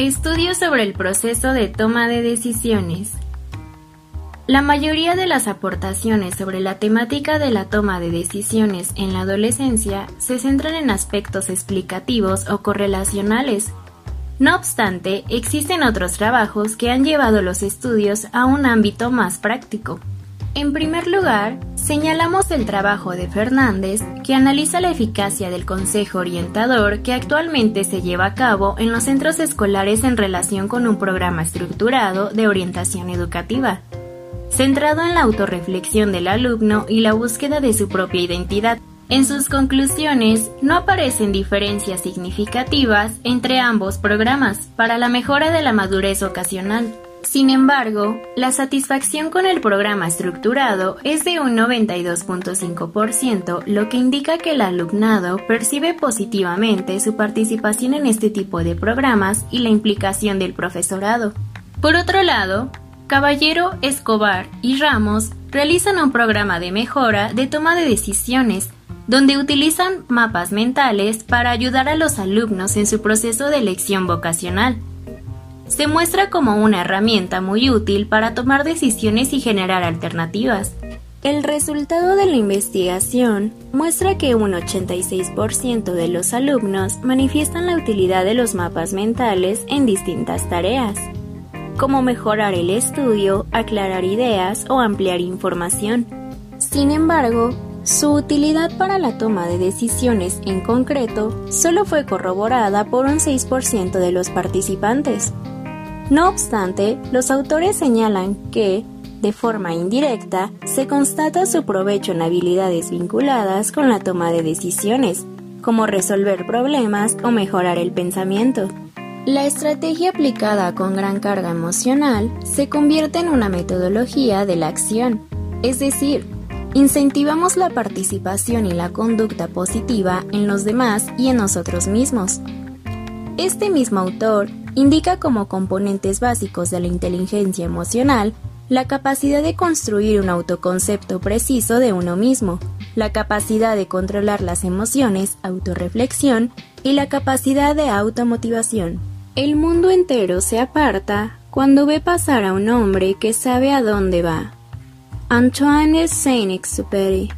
Estudios sobre el proceso de toma de decisiones. La mayoría de las aportaciones sobre la temática de la toma de decisiones en la adolescencia se centran en aspectos explicativos o correlacionales. No obstante, existen otros trabajos que han llevado los estudios a un ámbito más práctico. En primer lugar, señalamos el trabajo de Fernández, que analiza la eficacia del consejo orientador que actualmente se lleva a cabo en los centros escolares en relación con un programa estructurado de orientación educativa, centrado en la autorreflexión del alumno y la búsqueda de su propia identidad. En sus conclusiones, no aparecen diferencias significativas entre ambos programas para la mejora de la madurez ocasional. Sin embargo, la satisfacción con el programa estructurado es de un 92.5%, lo que indica que el alumnado percibe positivamente su participación en este tipo de programas y la implicación del profesorado. Por otro lado, Caballero, Escobar y Ramos realizan un programa de mejora de toma de decisiones, donde utilizan mapas mentales para ayudar a los alumnos en su proceso de elección vocacional se muestra como una herramienta muy útil para tomar decisiones y generar alternativas. El resultado de la investigación muestra que un 86% de los alumnos manifiestan la utilidad de los mapas mentales en distintas tareas, como mejorar el estudio, aclarar ideas o ampliar información. Sin embargo, su utilidad para la toma de decisiones en concreto solo fue corroborada por un 6% de los participantes. No obstante, los autores señalan que, de forma indirecta, se constata su provecho en habilidades vinculadas con la toma de decisiones, como resolver problemas o mejorar el pensamiento. La estrategia aplicada con gran carga emocional se convierte en una metodología de la acción, es decir, incentivamos la participación y la conducta positiva en los demás y en nosotros mismos. Este mismo autor indica como componentes básicos de la inteligencia emocional la capacidad de construir un autoconcepto preciso de uno mismo, la capacidad de controlar las emociones, autorreflexión y la capacidad de automotivación. El mundo entero se aparta cuando ve pasar a un hombre que sabe a dónde va. Antoine Saint-Exupéry